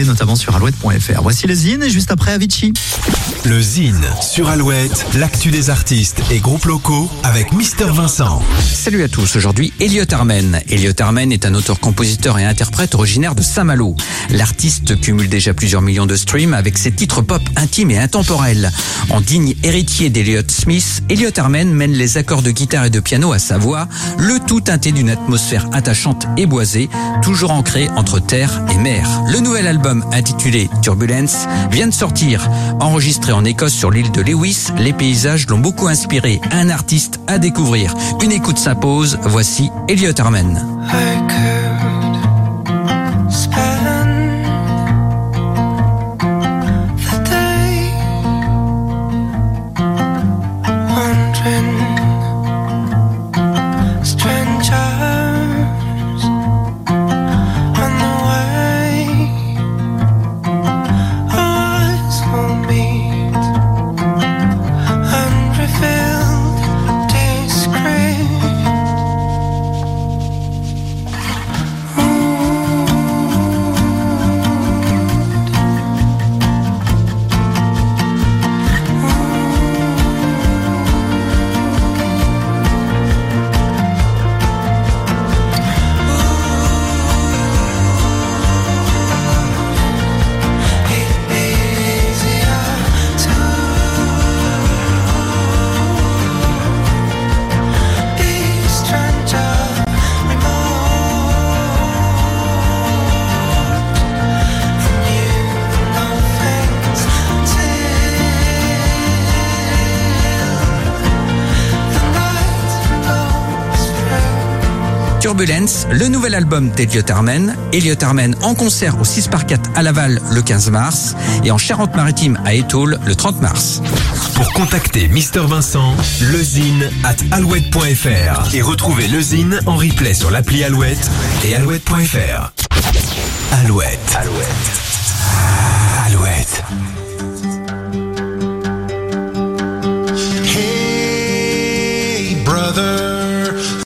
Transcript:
notamment sur alouette.fr. Voici le zine et juste après Avicii. Le Zine sur Alouette, l'actu des artistes et groupes locaux avec Mister Vincent. Salut à tous, aujourd'hui Elliot Armen. Elliot Armen est un auteur, compositeur et interprète originaire de Saint-Malo. L'artiste cumule déjà plusieurs millions de streams avec ses titres pop intimes et intemporels. En digne héritier d'Elliot Smith, Elliot Armen mène les accords de guitare et de piano à sa voix, le tout teinté d'une atmosphère attachante et boisée, toujours ancrée entre terre et mer. Le nouvel album intitulé Turbulence vient de sortir, enregistré en Écosse sur l'île de Lewis, les paysages l'ont beaucoup inspiré. Un artiste à découvrir. Une écoute s'impose. Voici Elliot Armen. Turbulence, le nouvel album d'Elliot Armen. Elliot Armen en concert au 6 par 4 à Laval le 15 mars et en Charente-Maritime à Étaules le 30 mars. Pour contacter Mister Vincent, lezine at alouette.fr et retrouver lezine en replay sur l'appli Alouette et alouette.fr. Alouette. Alouette. Alouette.